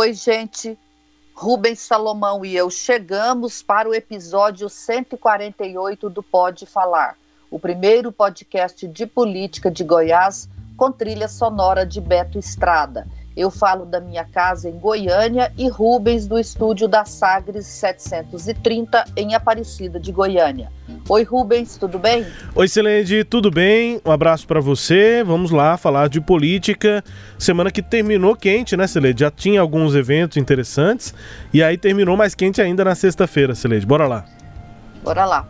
Oi, gente. Rubens Salomão e eu chegamos para o episódio 148 do Pode Falar, o primeiro podcast de política de Goiás com trilha sonora de Beto Estrada. Eu falo da minha casa em Goiânia e Rubens do estúdio da Sagres 730 em Aparecida de Goiânia. Oi Rubens, tudo bem? Oi Celende, tudo bem? Um abraço para você. Vamos lá falar de política. Semana que terminou quente, né, Celede? Já tinha alguns eventos interessantes e aí terminou mais quente ainda na sexta-feira, Celede. Bora lá. Bora lá.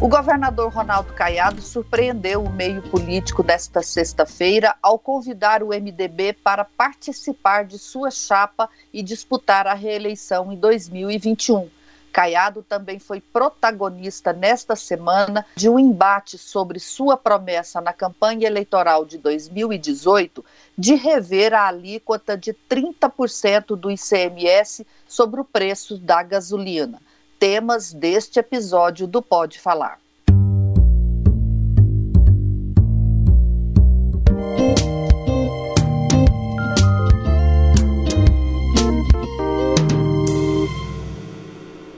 O governador Ronaldo Caiado surpreendeu o meio político desta sexta-feira ao convidar o MDB para participar de sua chapa e disputar a reeleição em 2021. Caiado também foi protagonista nesta semana de um embate sobre sua promessa na campanha eleitoral de 2018 de rever a alíquota de 30% do ICMS sobre o preço da gasolina temas deste episódio do Pode Falar.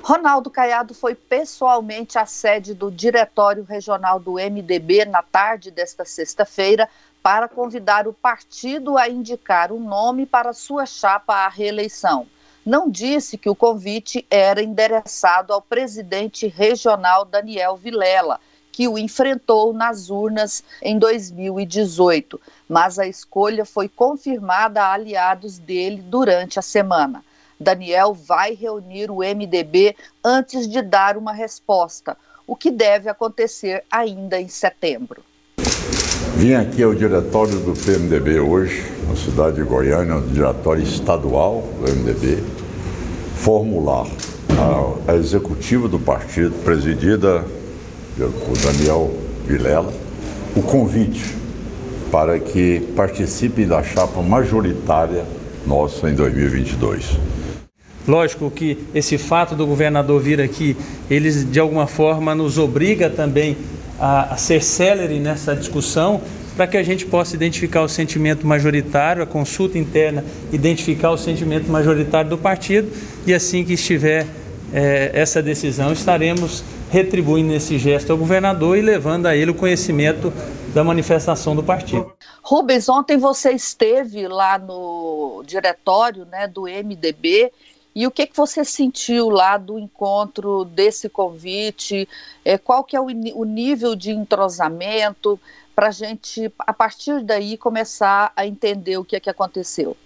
Ronaldo Caiado foi pessoalmente à sede do Diretório Regional do MDB na tarde desta sexta-feira para convidar o partido a indicar um nome para sua chapa à reeleição não disse que o convite era endereçado ao presidente regional Daniel Vilela, que o enfrentou nas urnas em 2018, mas a escolha foi confirmada a aliados dele durante a semana. Daniel vai reunir o MDB antes de dar uma resposta, o que deve acontecer ainda em setembro. Vim aqui ao diretório do PMDB hoje, na cidade de Goiânia, no diretório estadual do MDB, formular a, a executiva do partido, presidida por Daniel Vilela, o convite para que participem da chapa majoritária nossa em 2022. Lógico que esse fato do governador vir aqui, eles de alguma forma nos obriga também a, a ser célere nessa discussão para que a gente possa identificar o sentimento majoritário, a consulta interna identificar o sentimento majoritário do partido e assim que estiver é, essa decisão, estaremos retribuindo esse gesto ao governador e levando a ele o conhecimento da manifestação do partido. Rubens, ontem você esteve lá no diretório né, do MDB e o que, que você sentiu lá do encontro desse convite? É, qual que é o, o nível de entrosamento para a gente, a partir daí, começar a entender o que é que aconteceu?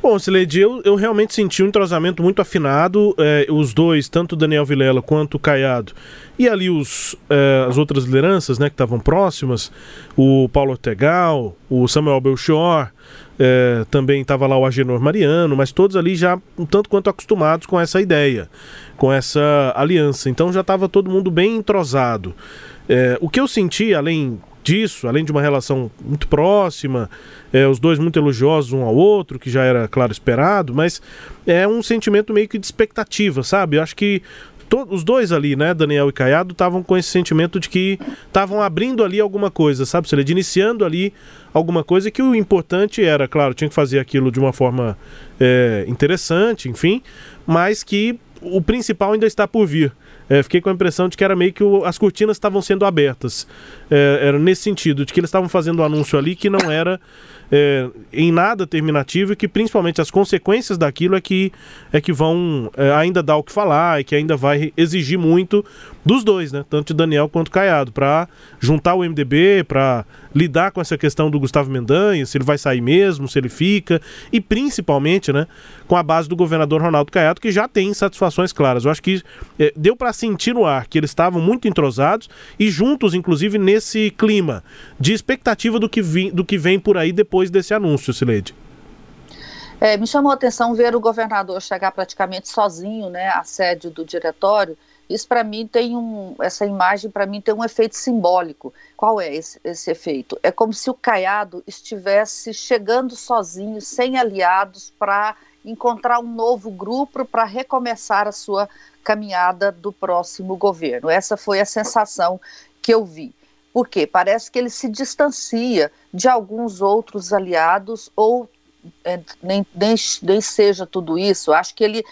Bom, Sileide, eu, eu realmente senti um entrosamento muito afinado. É, os dois, tanto Daniel Vilela quanto o Caiado, e ali os, é, as outras lideranças né, que estavam próximas, o Paulo Ortegal, o Samuel Belchior, é, também estava lá o Agenor Mariano, mas todos ali já um tanto quanto acostumados com essa ideia, com essa aliança. Então já estava todo mundo bem entrosado. O que eu senti, além disso, além de uma relação muito próxima, é, os dois muito elogiosos um ao outro, que já era, claro, esperado, mas é um sentimento meio que de expectativa, sabe? Eu acho que os dois ali, né, Daniel e Caiado, estavam com esse sentimento de que estavam abrindo ali alguma coisa, sabe? De iniciando ali alguma coisa que o importante era, claro, tinha que fazer aquilo de uma forma é, interessante, enfim, mas que o principal ainda está por vir. É, fiquei com a impressão de que era meio que o, as cortinas estavam sendo abertas. É, era nesse sentido, de que eles estavam fazendo um anúncio ali que não era é, em nada terminativo e que principalmente as consequências daquilo é que, é que vão é, ainda dar o que falar e que ainda vai exigir muito dos dois, né? Tanto de Daniel quanto Caiado, para juntar o MDB, para lidar com essa questão do Gustavo Mendanha, se ele vai sair mesmo, se ele fica, e principalmente, né, com a base do governador Ronaldo Caiado, que já tem satisfações claras. Eu acho que é, deu para sentir no ar que eles estavam muito entrosados e juntos, inclusive, nesse clima de expectativa do que, vi, do que vem por aí depois desse anúncio, Sileide. É, me chamou a atenção ver o governador chegar praticamente sozinho, né, à sede do diretório. Isso para mim tem um, essa imagem para mim tem um efeito simbólico. Qual é esse, esse efeito? É como se o Caiado estivesse chegando sozinho, sem aliados, para encontrar um novo grupo para recomeçar a sua caminhada do próximo governo. Essa foi a sensação que eu vi. Porque parece que ele se distancia de alguns outros aliados ou nem, nem, nem seja tudo isso. Acho que ele,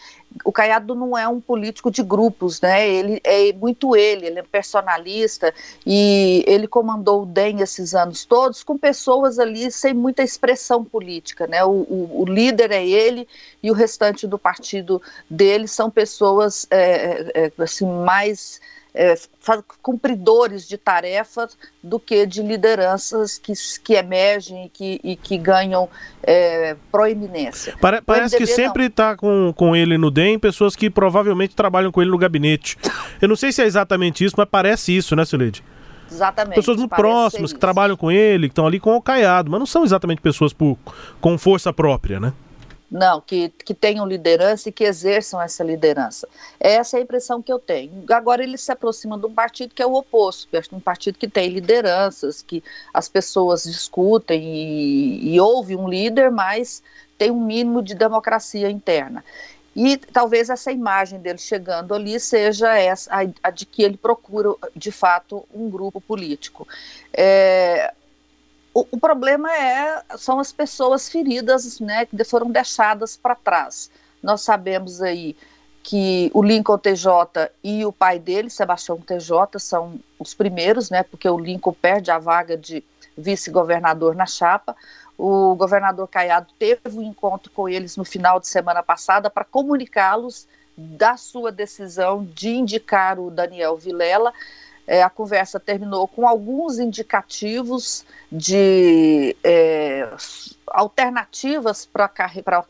o Caiado não é um político de grupos, né? Ele é muito ele, ele é personalista e ele comandou o DEM esses anos todos com pessoas ali sem muita expressão política, né? O, o, o líder é ele e o restante do partido dele são pessoas é, é, assim mais é, cumpridores de tarefas do que de lideranças que, que emergem e que, e que ganham é, proeminência. Pare, parece que sempre está com, com ele no DEM pessoas que provavelmente trabalham com ele no gabinete. Eu não sei se é exatamente isso, mas parece isso, né, Sileide? Exatamente. Pessoas muito próximas, que trabalham com ele, que estão ali com o Caiado, mas não são exatamente pessoas por, com força própria, né? Não, que, que tenham liderança e que exerçam essa liderança. Essa é a impressão que eu tenho. Agora ele se aproxima de um partido que é o oposto, um partido que tem lideranças, que as pessoas discutem e, e um líder, mas tem um mínimo de democracia interna. E talvez essa imagem dele chegando ali seja essa, a, a de que ele procura, de fato, um grupo político. É, o, problema é são as pessoas feridas, né, que foram deixadas para trás. Nós sabemos aí que o Lincoln TJ e o pai dele, Sebastião TJ, são os primeiros, né, porque o Lincoln perde a vaga de vice-governador na chapa. O governador Caiado teve um encontro com eles no final de semana passada para comunicá-los da sua decisão de indicar o Daniel Vilela é, a conversa terminou com alguns indicativos de é, alternativas para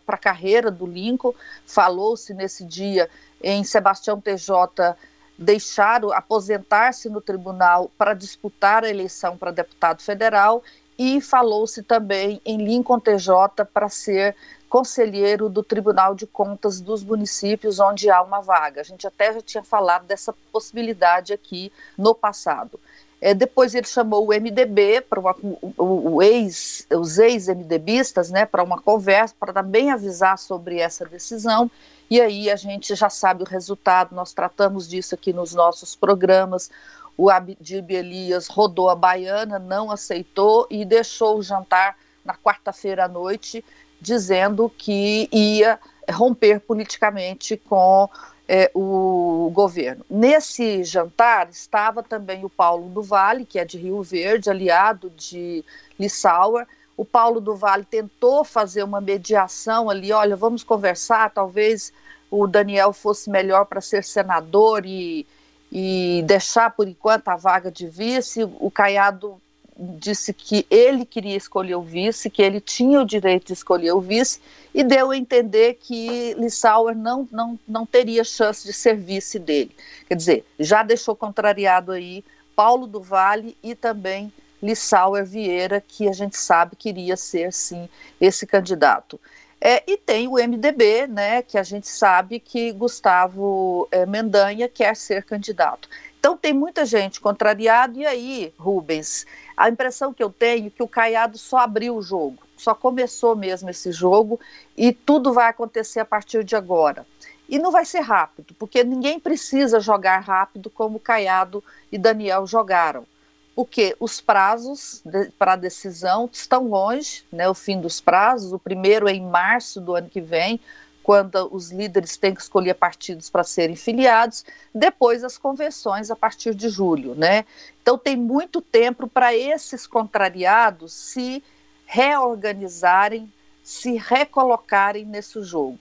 a carreira do Lincoln. Falou-se nesse dia em Sebastião TJ deixar aposentar-se no tribunal para disputar a eleição para deputado federal e falou-se também em Lincoln TJ para ser conselheiro do Tribunal de Contas dos municípios onde há uma vaga. A gente até já tinha falado dessa possibilidade aqui no passado. É, depois ele chamou o MDB para o, o ex, os ex-MDBistas, né, para uma conversa, para também avisar sobre essa decisão. E aí a gente já sabe o resultado. Nós tratamos disso aqui nos nossos programas. O Abdib Elias rodou a baiana, não aceitou e deixou o jantar na quarta-feira à noite dizendo que ia romper politicamente com é, o governo. Nesse jantar estava também o Paulo do Vale, que é de Rio Verde, aliado de Lissauer. O Paulo do Vale tentou fazer uma mediação ali, olha, vamos conversar, talvez o Daniel fosse melhor para ser senador e, e deixar por enquanto a vaga de vice. O Caiado disse que ele queria escolher o vice, que ele tinha o direito de escolher o vice, e deu a entender que Lissauer não, não, não teria chance de ser vice dele. Quer dizer, já deixou contrariado aí Paulo do Vale e também Lissauer Vieira, que a gente sabe que iria ser, sim, esse candidato. É, e tem o MDB, né, que a gente sabe que Gustavo é, Mendanha quer ser candidato. Então tem muita gente contrariada, e aí, Rubens, a impressão que eu tenho é que o Caiado só abriu o jogo, só começou mesmo esse jogo e tudo vai acontecer a partir de agora. E não vai ser rápido, porque ninguém precisa jogar rápido como Caiado e Daniel jogaram. Porque os prazos de, para decisão estão longe, né, o fim dos prazos. O primeiro é em março do ano que vem, quando os líderes têm que escolher partidos para serem filiados, depois as convenções a partir de julho, né? Então tem muito tempo para esses contrariados se reorganizarem, se recolocarem nesse jogo.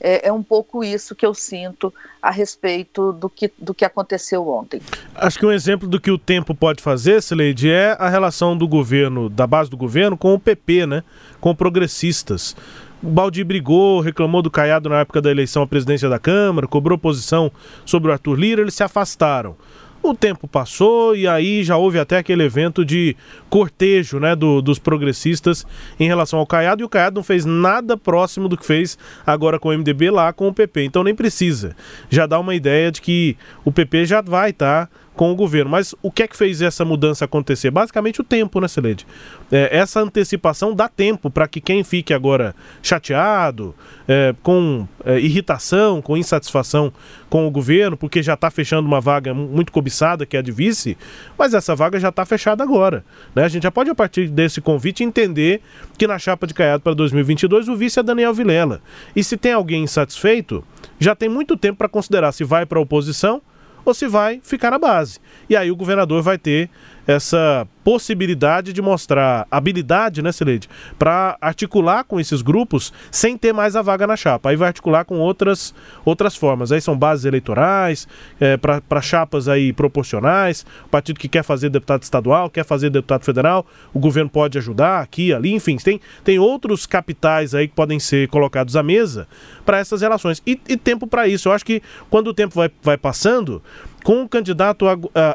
É, é, um pouco isso que eu sinto a respeito do que, do que aconteceu ontem. Acho que um exemplo do que o tempo pode fazer, Sileide, é a relação do governo, da base do governo, com o PP, né? Com progressistas. O Baldi brigou, reclamou do Caiado na época da eleição à presidência da Câmara, cobrou posição sobre o Arthur Lira, eles se afastaram. O tempo passou e aí já houve até aquele evento de cortejo né, do, dos progressistas em relação ao Caiado, e o Caiado não fez nada próximo do que fez agora com o MDB lá com o PP. Então nem precisa. Já dá uma ideia de que o PP já vai estar. Tá com o governo. Mas o que é que fez essa mudança acontecer? Basicamente o tempo, né, Celede? É, essa antecipação dá tempo para que quem fique agora chateado, é, com é, irritação, com insatisfação com o governo, porque já está fechando uma vaga muito cobiçada, que é a de vice, mas essa vaga já está fechada agora. Né? A gente já pode, a partir desse convite, entender que na chapa de Caiado para 2022 o vice é Daniel Vilela. E se tem alguém insatisfeito, já tem muito tempo para considerar se vai para a oposição ou se vai ficar na base. E aí o governador vai ter essa possibilidade de mostrar habilidade, né, Celede, para articular com esses grupos sem ter mais a vaga na chapa. Aí vai articular com outras, outras formas. Aí são bases eleitorais, é, para chapas aí proporcionais, o partido que quer fazer deputado estadual, quer fazer deputado federal, o governo pode ajudar aqui, ali, enfim, tem, tem outros capitais aí que podem ser colocados à mesa para essas relações. E, e tempo para isso. Eu acho que quando o tempo vai, vai passando, com o candidato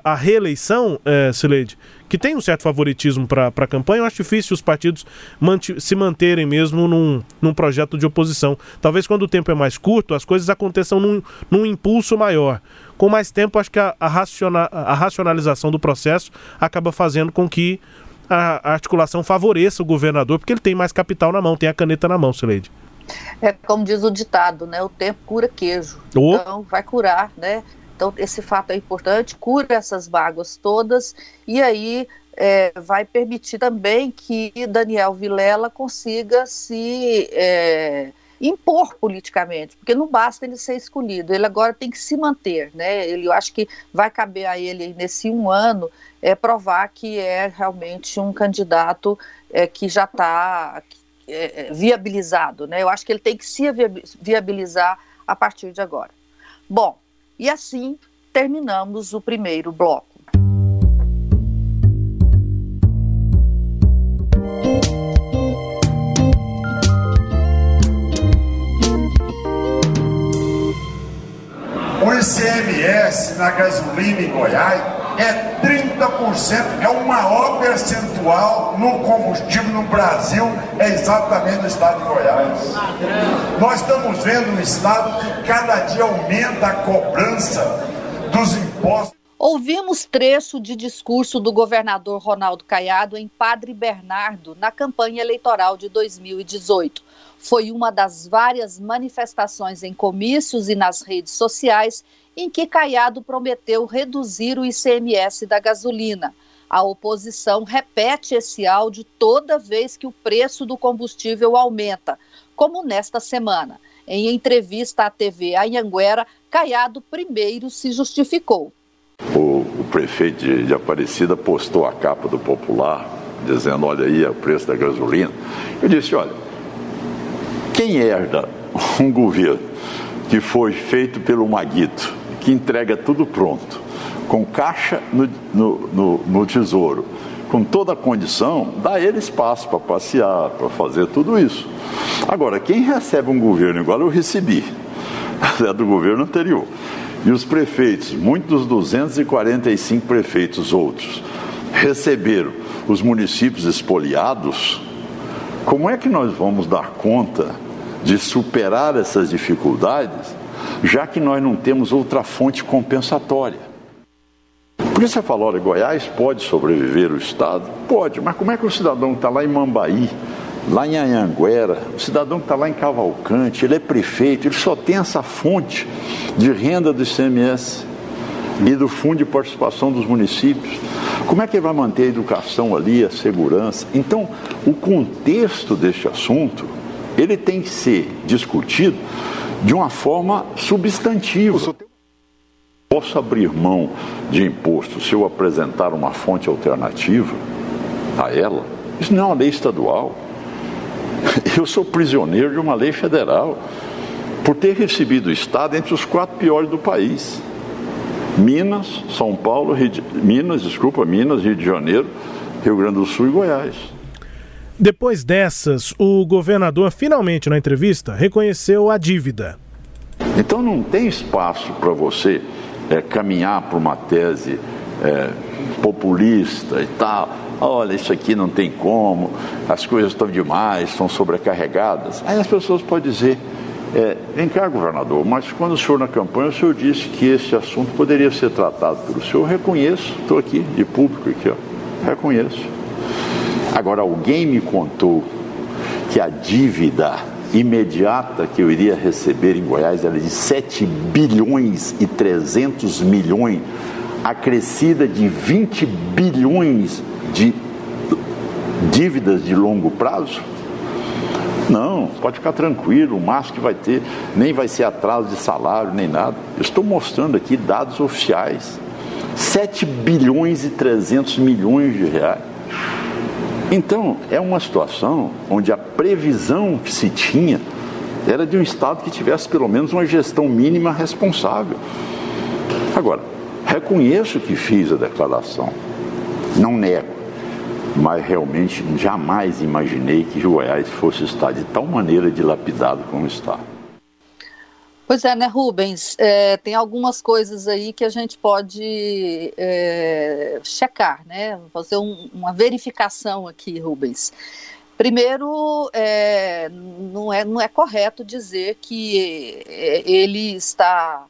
à reeleição, é, Sileide, que tem um certo favoritismo para a campanha, eu acho difícil os partidos se manterem mesmo num, num projeto de oposição. Talvez quando o tempo é mais curto, as coisas aconteçam num, num impulso maior. Com mais tempo, acho que a, a, raciona, a racionalização do processo acaba fazendo com que a, a articulação favoreça o governador, porque ele tem mais capital na mão, tem a caneta na mão, Sileide. É como diz o ditado, né? O tempo cura queijo. Oh. Então vai curar, né? Então, esse fato é importante, cura essas vagas todas e aí é, vai permitir também que Daniel Vilela consiga se é, impor politicamente, porque não basta ele ser escolhido, ele agora tem que se manter, né? Ele, eu acho que vai caber a ele nesse um ano é, provar que é realmente um candidato é, que já está é, é, viabilizado, né? Eu acho que ele tem que se viabilizar a partir de agora. Bom, e assim terminamos o primeiro bloco. O ICMS na gasolina em Goiás é 30%, é o maior percentual no combustível no Brasil, é exatamente no estado de Goiás. Nós estamos vendo um estado que cada dia aumenta a cobrança dos impostos. Ouvimos trecho de discurso do governador Ronaldo Caiado em Padre Bernardo na campanha eleitoral de 2018. Foi uma das várias manifestações em comícios e nas redes sociais em que Caiado prometeu reduzir o ICMS da gasolina. A oposição repete esse áudio toda vez que o preço do combustível aumenta, como nesta semana. Em entrevista à TV Anhanguera, Caiado primeiro se justificou. O, o prefeito de, de Aparecida postou a capa do Popular, dizendo: Olha aí, é o preço da gasolina. Eu disse: Olha, quem herda um governo que foi feito pelo Maguito, que entrega tudo pronto, com caixa no, no, no, no tesouro, com toda a condição, dá ele espaço para passear, para fazer tudo isso. Agora, quem recebe um governo igual eu recebi, é do governo anterior, e os prefeitos, muitos dos 245 prefeitos outros, receberam os municípios expoliados, como é que nós vamos dar conta de superar essas dificuldades já que nós não temos outra fonte compensatória. Por isso você fala, olha, Goiás pode sobreviver o Estado? Pode, mas como é que o cidadão que está lá em Mambaí, lá em Anhanguera, o cidadão que está lá em Cavalcante, ele é prefeito, ele só tem essa fonte de renda do ICMS e do Fundo de Participação dos Municípios. Como é que ele vai manter a educação ali, a segurança? Então, o contexto deste assunto, ele tem que ser discutido de uma forma substantiva. Posso abrir mão de imposto se eu apresentar uma fonte alternativa a ela? Isso não é uma lei estadual. Eu sou prisioneiro de uma lei federal por ter recebido o Estado entre os quatro piores do país. Minas, São Paulo, Rio de... Minas, desculpa, Minas, Rio de Janeiro, Rio Grande do Sul e Goiás. Depois dessas, o governador finalmente na entrevista reconheceu a dívida. Então não tem espaço para você é, caminhar para uma tese é, populista e tal. Olha, isso aqui não tem como, as coisas estão demais, estão sobrecarregadas. Aí as pessoas podem dizer, é, vem cá, governador, mas quando o senhor na campanha, o senhor disse que esse assunto poderia ser tratado pelo senhor. Eu reconheço, estou aqui, de público aqui, ó, reconheço. Agora, alguém me contou que a dívida imediata que eu iria receber em Goiás era de 7 bilhões e 300 milhões, acrescida de 20 bilhões de dívidas de longo prazo? Não, pode ficar tranquilo, o máximo que vai ter nem vai ser atraso de salário, nem nada. Eu estou mostrando aqui dados oficiais. 7 bilhões e 300 milhões de reais. Então, é uma situação onde a previsão que se tinha era de um Estado que tivesse pelo menos uma gestão mínima responsável. Agora, reconheço que fiz a declaração, não nego, mas realmente jamais imaginei que Goiás fosse estar de tal maneira dilapidado como está. Pois é, né, Rubens? É, tem algumas coisas aí que a gente pode é, checar, né? Fazer um, uma verificação aqui, Rubens. Primeiro, é, não, é, não é correto dizer que é, ele está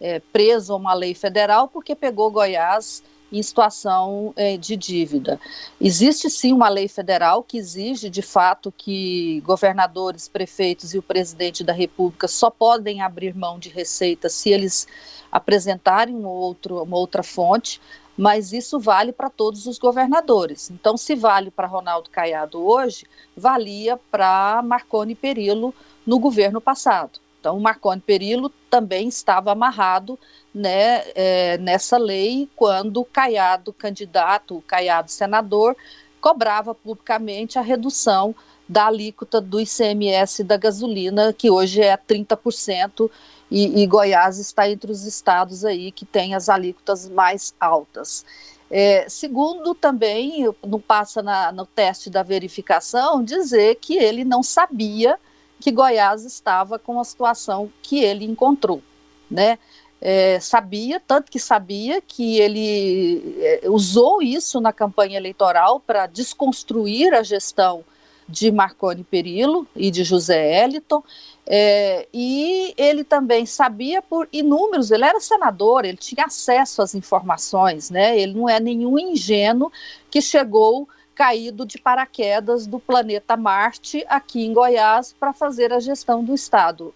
é, preso a uma lei federal porque pegou Goiás em situação é, de dívida. Existe sim uma lei federal que exige, de fato, que governadores, prefeitos e o presidente da República só podem abrir mão de receita se eles apresentarem outro, uma outra fonte, mas isso vale para todos os governadores. Então, se vale para Ronaldo Caiado hoje, valia para Marconi Perillo no governo passado. Então, o Marconi Perillo também estava amarrado né, é, nessa lei quando o Caiado, candidato, o Caiado senador, cobrava publicamente a redução da alíquota do ICMS da gasolina, que hoje é 30%, e, e Goiás está entre os estados aí que tem as alíquotas mais altas. É, segundo, também, não passa na, no teste da verificação, dizer que ele não sabia que Goiás estava com a situação que ele encontrou, né? É, sabia, tanto que sabia que ele é, usou isso na campanha eleitoral para desconstruir a gestão de Marconi Perillo e de José Eliton, é, e ele também sabia por inúmeros, ele era senador, ele tinha acesso às informações, né? ele não é nenhum ingênuo que chegou caído de paraquedas do planeta Marte aqui em Goiás para fazer a gestão do Estado,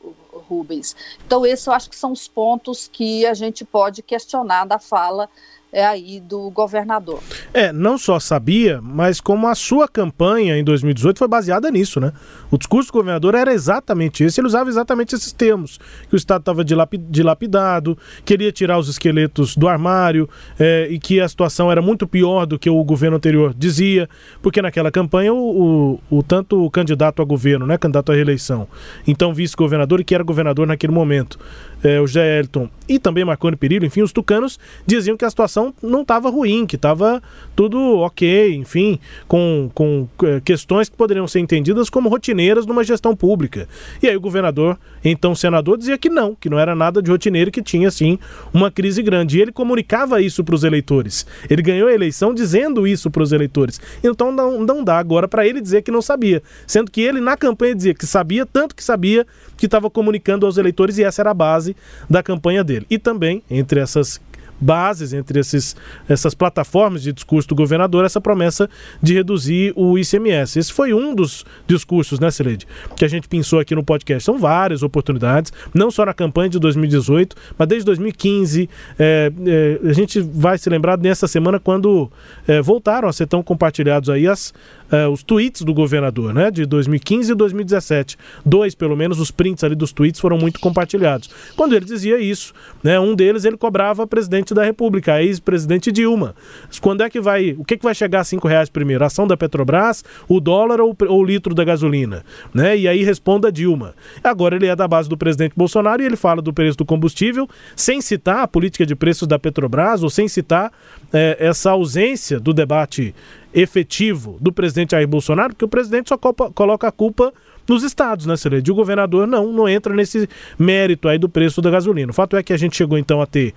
Rubens. Então, esses eu acho que são os pontos que a gente pode questionar da fala é aí do governador. É, não só sabia, mas como a sua campanha em 2018 foi baseada nisso, né? O discurso do governador era exatamente esse, ele usava exatamente esses termos, que o Estado estava dilapidado, queria tirar os esqueletos do armário é, e que a situação era muito pior do que o governo anterior dizia, porque naquela campanha o, o, o tanto o candidato a governo, né, candidato à reeleição, então vice-governador e que era governador naquele momento, é, o José Elton e também Marconi Perillo, enfim, os tucanos diziam que a situação não estava ruim, que estava tudo ok, enfim, com, com é, questões que poderiam ser entendidas como rotineiras numa gestão pública. E aí o governador, então senador, dizia que não, que não era nada de rotineiro, que tinha sim uma crise grande. E ele comunicava isso para os eleitores. Ele ganhou a eleição dizendo isso para os eleitores. Então não, não dá agora para ele dizer que não sabia, sendo que ele na campanha dizia que sabia, tanto que sabia que estava comunicando aos eleitores e essa era a base da campanha dele. E também, entre essas bases, entre esses, essas plataformas de discurso do governador, essa promessa de reduzir o ICMS. Esse foi um dos discursos, né, Celede, que a gente pensou aqui no podcast. São várias oportunidades, não só na campanha de 2018, mas desde 2015. É, é, a gente vai se lembrar nessa semana quando é, voltaram a ser tão compartilhados aí as, é, os tweets do governador, né, de 2015 e 2017. Dois, pelo menos, os prints ali dos tweets foram muito compartilhados. Quando ele dizia isso, né, um deles ele cobrava presidente da República, a ex-presidente Dilma. Quando é que vai, o que, que vai chegar a cinco reais primeiro? A ação da Petrobras, o dólar ou, ou o litro da gasolina? Né? E aí responda Dilma. Agora ele é da base do presidente Bolsonaro e ele fala do preço do combustível sem citar a política de preços da Petrobras ou sem citar é, essa ausência do debate efetivo do presidente Jair Bolsonaro, porque o presidente só coloca a culpa nos estados, né, Celede? O governador não, não entra nesse mérito aí do preço da gasolina. O fato é que a gente chegou então a ter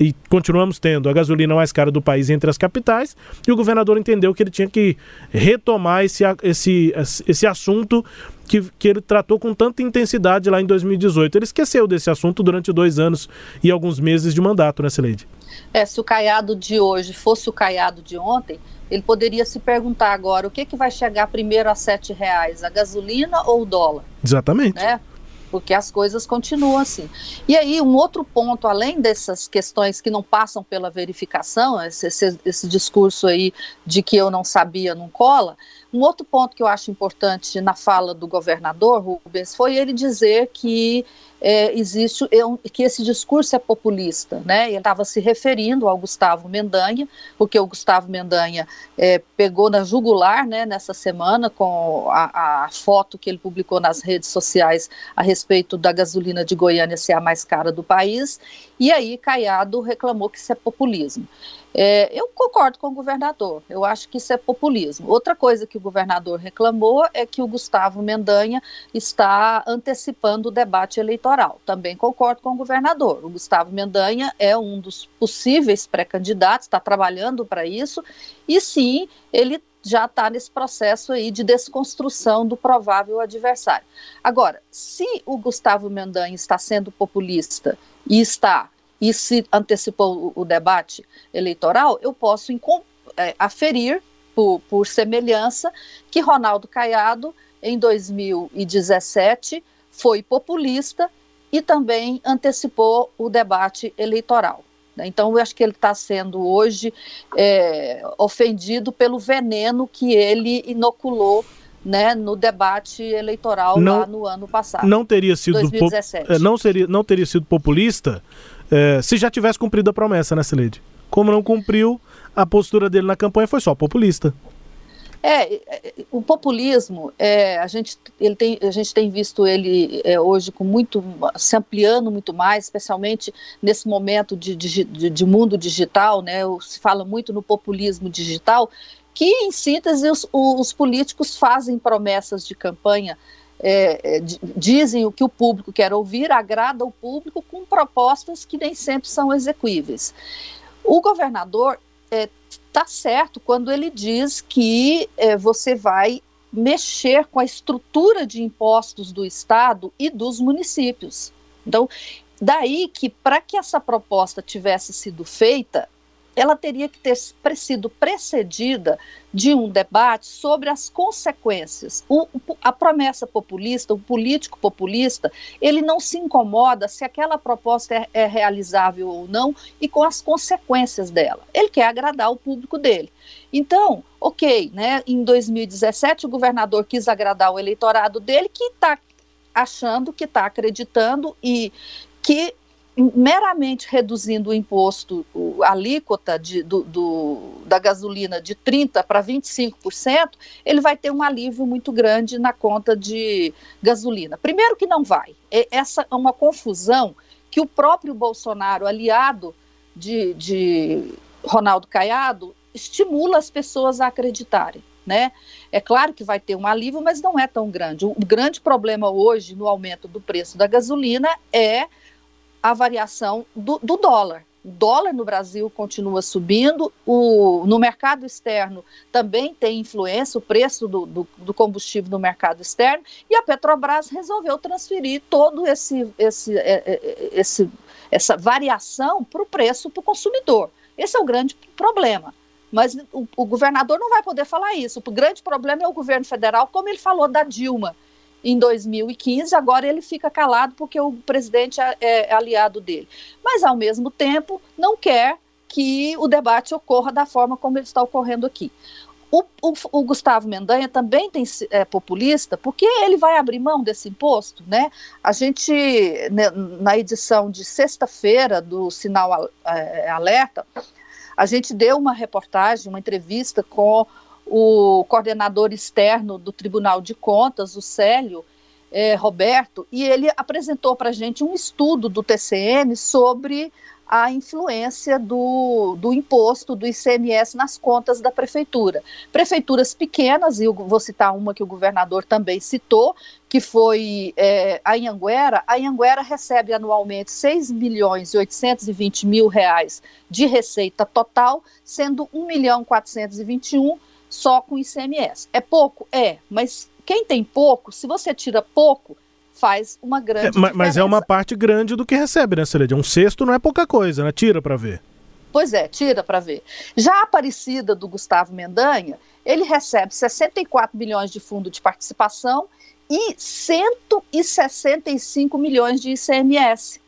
e continuamos tendo a gasolina mais cara do país entre as capitais, e o governador entendeu que ele tinha que retomar esse, esse, esse assunto que, que ele tratou com tanta intensidade lá em 2018. Ele esqueceu desse assunto durante dois anos e alguns meses de mandato, né, Sileide? É, se o caiado de hoje fosse o caiado de ontem, ele poderia se perguntar agora o que, que vai chegar primeiro a sete reais, a gasolina ou o dólar? Exatamente. Né? porque as coisas continuam assim. E aí, um outro ponto, além dessas questões que não passam pela verificação, esse, esse, esse, discurso aí de que eu não sabia não cola, um outro ponto que eu acho importante na fala do governador Rubens foi ele dizer que é, existe é que esse discurso é populista, né? Ele estava se referindo ao Gustavo Mendanha, porque o Gustavo Mendanha é, pegou na jugular, né? Nessa semana com a, a, foto que ele publicou nas redes sociais a respeito da gasolina de Goiânia ser a mais cara do país, e aí Caiado reclamou que isso é populismo. É, eu concordo com o governador, eu acho que isso é populismo. Outra coisa que o governador reclamou é que o Gustavo Mendanha está antecipando o debate eleitoral. Também concordo com o governador. O Gustavo Mendanha é um dos possíveis pré-candidatos, está trabalhando para isso, e sim, ele já está nesse processo aí de desconstrução do provável adversário. Agora, se o Gustavo Mendanha está sendo populista e está e se antecipou o, o debate eleitoral, eu posso é, aferir, por, por semelhança, que Ronaldo Caiado, em 2017, foi populista e também antecipou o debate eleitoral. Né? Então, eu acho que ele está sendo hoje é, ofendido pelo veneno que ele inoculou né, no debate eleitoral não, lá no ano passado. Não teria sido 2017. É, não seria, não teria sido populista é, se já tivesse cumprido a promessa, né, Celede? Como não cumpriu, a postura dele na campanha foi só populista. É, é, o populismo, é, a, gente, ele tem, a gente tem visto ele é, hoje com muito, se ampliando muito mais, especialmente nesse momento de, de, de mundo digital, né, se fala muito no populismo digital, que em síntese os, os políticos fazem promessas de campanha é, é dizem o que o público quer ouvir, agrada o público com propostas que nem sempre são execuíveis. O governador está é, certo quando ele diz que é, você vai mexer com a estrutura de impostos do Estado e dos municípios. Então, daí que para que essa proposta tivesse sido feita, ela teria que ter sido precedida de um debate sobre as consequências. O, a promessa populista, o político populista, ele não se incomoda se aquela proposta é, é realizável ou não e com as consequências dela. Ele quer agradar o público dele. Então, ok, né? Em 2017 o governador quis agradar o eleitorado dele que está achando, que está acreditando e que meramente reduzindo o imposto, a alíquota de, do, do, da gasolina de 30% para 25%, ele vai ter um alívio muito grande na conta de gasolina. Primeiro que não vai. Essa é uma confusão que o próprio Bolsonaro, aliado de, de Ronaldo Caiado, estimula as pessoas a acreditarem. Né? É claro que vai ter um alívio, mas não é tão grande. O grande problema hoje no aumento do preço da gasolina é a variação do, do dólar. O dólar no Brasil continua subindo, o, no mercado externo também tem influência, o preço do, do, do, combustível no mercado externo, e a Petrobras resolveu transferir todo esse, esse, é, é, é, esse essa variação para o preço para o consumidor. Esse é o grande problema. Mas o, o governador não vai poder falar isso. O grande problema é o governo federal, como ele falou da Dilma em 2015, agora ele fica calado porque o presidente é, é aliado dele. Mas, ao mesmo tempo, não quer que o debate ocorra da forma como ele está ocorrendo aqui. O, o, o, Gustavo Mendanha também tem, é populista, porque ele vai abrir mão desse imposto, né? A gente, né, na edição de sexta-feira do Sinal é, Alerta, a gente deu uma reportagem, uma entrevista com o coordenador externo do Tribunal de Contas, o Célio, é, Roberto, e ele apresentou para a gente um estudo do TCM sobre a influência do, do imposto do ICMS nas contas da prefeitura. Prefeituras pequenas, e eu vou citar uma que o governador também citou, que foi é, a Anhanguera. A Anhanguera recebe anualmente 6 milhões e 820 mil reais de receita total, sendo 1 milhão 421 só com ICMS. É pouco? É, mas quem tem pouco, se você tira pouco, faz uma grande é, mas, mas, é uma parte grande do que recebe, né, Celede? Um sexto não é pouca coisa, né? Tira para ver. Pois é, tira para ver. Já a Aparecida do Gustavo Mendanha, ele recebe 64 milhões de fundo de participação e 165 milhões de ICMS.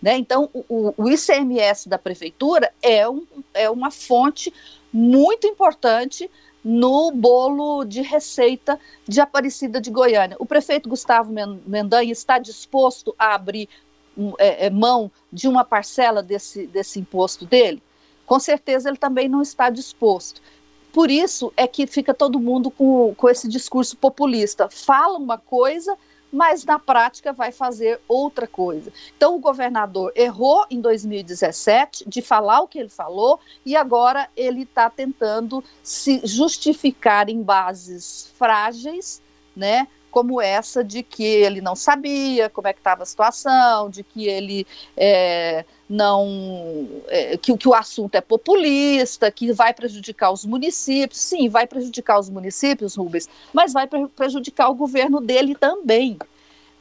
Né? Então, o, o ICMS da prefeitura é, um, é uma fonte muito importante no bolo de receita de Aparecida de Goiânia. O prefeito Gustavo Mendanha está disposto a abrir é, é, mão de uma parcela desse, desse imposto dele? Com certeza ele também não está disposto. Por isso é que fica todo mundo com, com esse discurso populista. Fala uma coisa, mas na prática vai fazer outra coisa. Então, o governador errou em 2017 de falar o que ele falou e agora ele está tentando se justificar em bases frágeis, né? Como essa de que ele não sabia como é que estava a situação, de que ele é, não é, que, que o assunto é populista, que vai prejudicar os municípios. Sim, vai prejudicar os municípios, Rubens, mas vai prejudicar o governo dele também.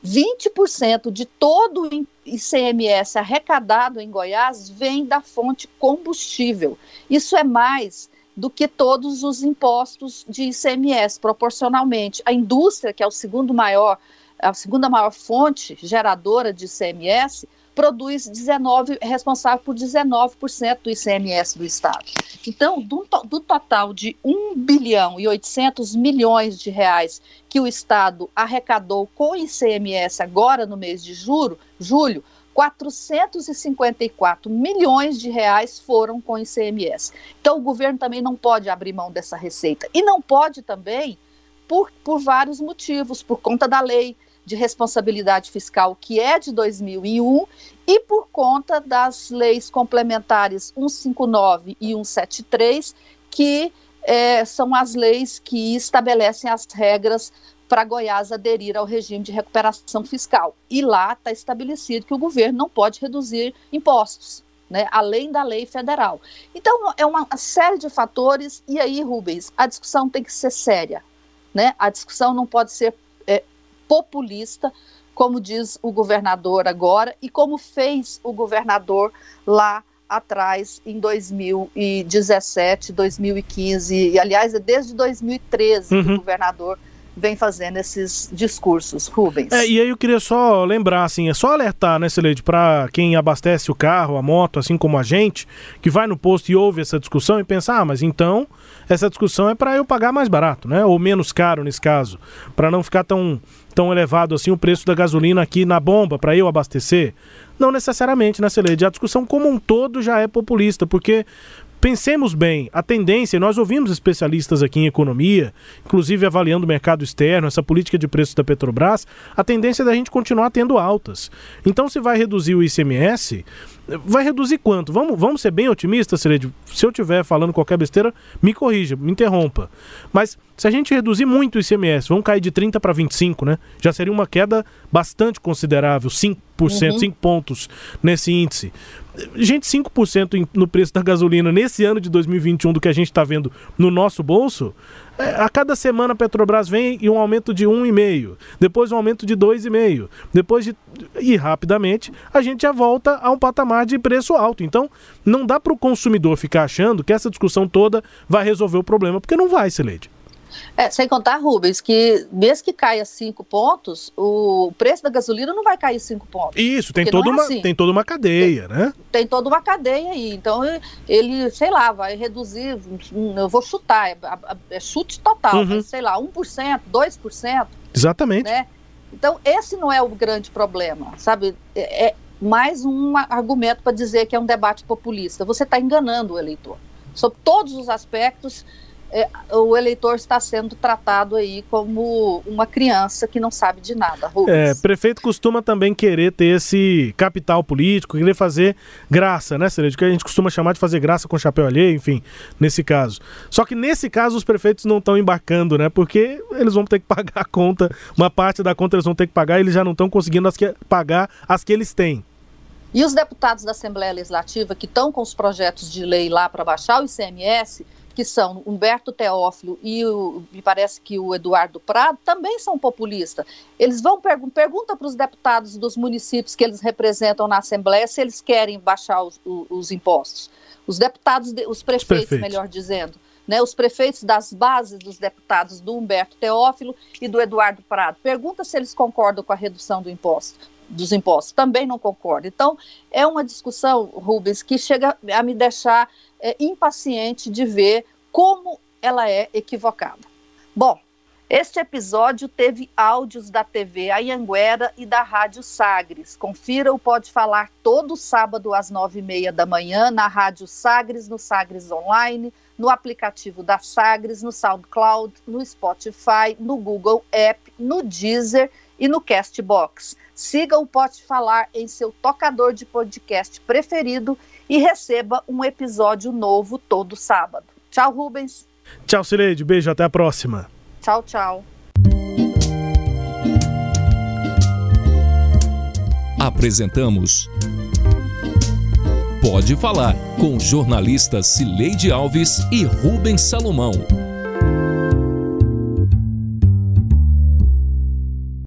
20% de todo o ICMS arrecadado em Goiás vem da fonte combustível. Isso é mais do que todos os impostos de ICMS, proporcionalmente. A indústria, que é o segundo maior, a segunda maior fonte geradora de ICMS, produz 19, é responsável por 19% do ICMS do Estado. Então, do, do, total de 1 bilhão e 800 milhões de reais que o Estado arrecadou com ICMS agora no mês de julho, julho 454 milhões de reais foram com ICMS. Então, o governo também não pode abrir mão dessa receita. E não pode também por, por vários motivos, por conta da lei de responsabilidade fiscal, que é de 2001, e por conta das leis complementares 159 e 173, que é, são as leis que estabelecem as regras para Goiás aderir ao regime de recuperação fiscal. E lá está estabelecido que o governo não pode reduzir impostos. Né, além da lei federal. Então, é uma série de fatores, e aí, Rubens, a discussão tem que ser séria. Né? A discussão não pode ser é, populista, como diz o governador agora, e como fez o governador lá atrás em 2017, 2015, e aliás, é desde 2013 uhum. que o governador vem fazendo esses discursos, Rubens. É, e aí eu queria só lembrar, assim, é só alertar, né, Celede, para quem abastece o carro, a moto, assim como a gente, que vai no posto e ouve essa discussão e pensa, ah, mas então essa discussão é para eu pagar mais barato, né, ou menos caro nesse caso, para não ficar tão, tão elevado assim o preço da gasolina aqui na bomba para eu abastecer. Não necessariamente, né, Celede? A discussão como um todo já é populista, porque Pensemos bem, a tendência, nós ouvimos especialistas aqui em economia, inclusive avaliando o mercado externo, essa política de preços da Petrobras, a tendência é da gente continuar tendo altas. Então, se vai reduzir o ICMS, vai reduzir quanto? Vamos, vamos ser bem otimistas, Sered? Se eu estiver falando qualquer besteira, me corrija, me interrompa. Mas se a gente reduzir muito o ICMS, vamos cair de 30 para 25, né? Já seria uma queda bastante considerável, 5%, uhum. 5 pontos nesse índice. Gente, 5% no preço da gasolina nesse ano de 2021 do que a gente está vendo no nosso bolso, a cada semana a Petrobras vem e um aumento de 1,5, depois um aumento de 2,5, depois de. E rapidamente a gente já volta a um patamar de preço alto. Então, não dá para o consumidor ficar achando que essa discussão toda vai resolver o problema, porque não vai, Celede. É, sem contar, Rubens, que mesmo que caia cinco pontos, o preço da gasolina não vai cair cinco pontos. Isso, tem, toda, é uma, assim. tem toda uma cadeia, tem, né? Tem toda uma cadeia aí. Então, ele, sei lá, vai reduzir, eu vou chutar, é, é chute total, uhum. mas, sei lá, 1%, 2%. Exatamente. Né? Então, esse não é o grande problema, sabe? É, é mais um argumento para dizer que é um debate populista. Você está enganando o eleitor. Sobre todos os aspectos, é, o eleitor está sendo tratado aí como uma criança que não sabe de nada. Rubens. É, prefeito costuma também querer ter esse capital político, querer fazer graça, né, Cerejo? Que a gente costuma chamar de fazer graça com chapéu alheio, enfim, nesse caso. Só que nesse caso os prefeitos não estão embarcando, né? Porque eles vão ter que pagar a conta, uma parte da conta eles vão ter que pagar e eles já não estão conseguindo as que, pagar as que eles têm. E os deputados da Assembleia Legislativa que estão com os projetos de lei lá para baixar o ICMS que são Humberto Teófilo e o, me parece que o Eduardo Prado, também são populistas. Eles vão pergun pergunta para os deputados dos municípios que eles representam na Assembleia se eles querem baixar os, os, os impostos. Os deputados, de, os, prefeitos, os prefeitos, melhor dizendo, né, os prefeitos das bases dos deputados do Humberto Teófilo e do Eduardo Prado. Pergunta se eles concordam com a redução do imposto dos impostos. Também não concordo. Então, é uma discussão, Rubens, que chega a me deixar é, impaciente de ver como ela é equivocada. Bom, este episódio teve áudios da TV Ayanguera e da Rádio Sagres. Confira o Pode Falar todo sábado às nove e meia da manhã na Rádio Sagres, no Sagres Online, no aplicativo da Sagres, no SoundCloud, no Spotify, no Google App, no Deezer e no Castbox. Siga o Pode Falar em seu tocador de podcast preferido e receba um episódio novo todo sábado. Tchau, Rubens. Tchau, Cileide. Beijo, até a próxima. Tchau, tchau. Apresentamos Pode Falar com jornalistas Cileide Alves e Rubens Salomão.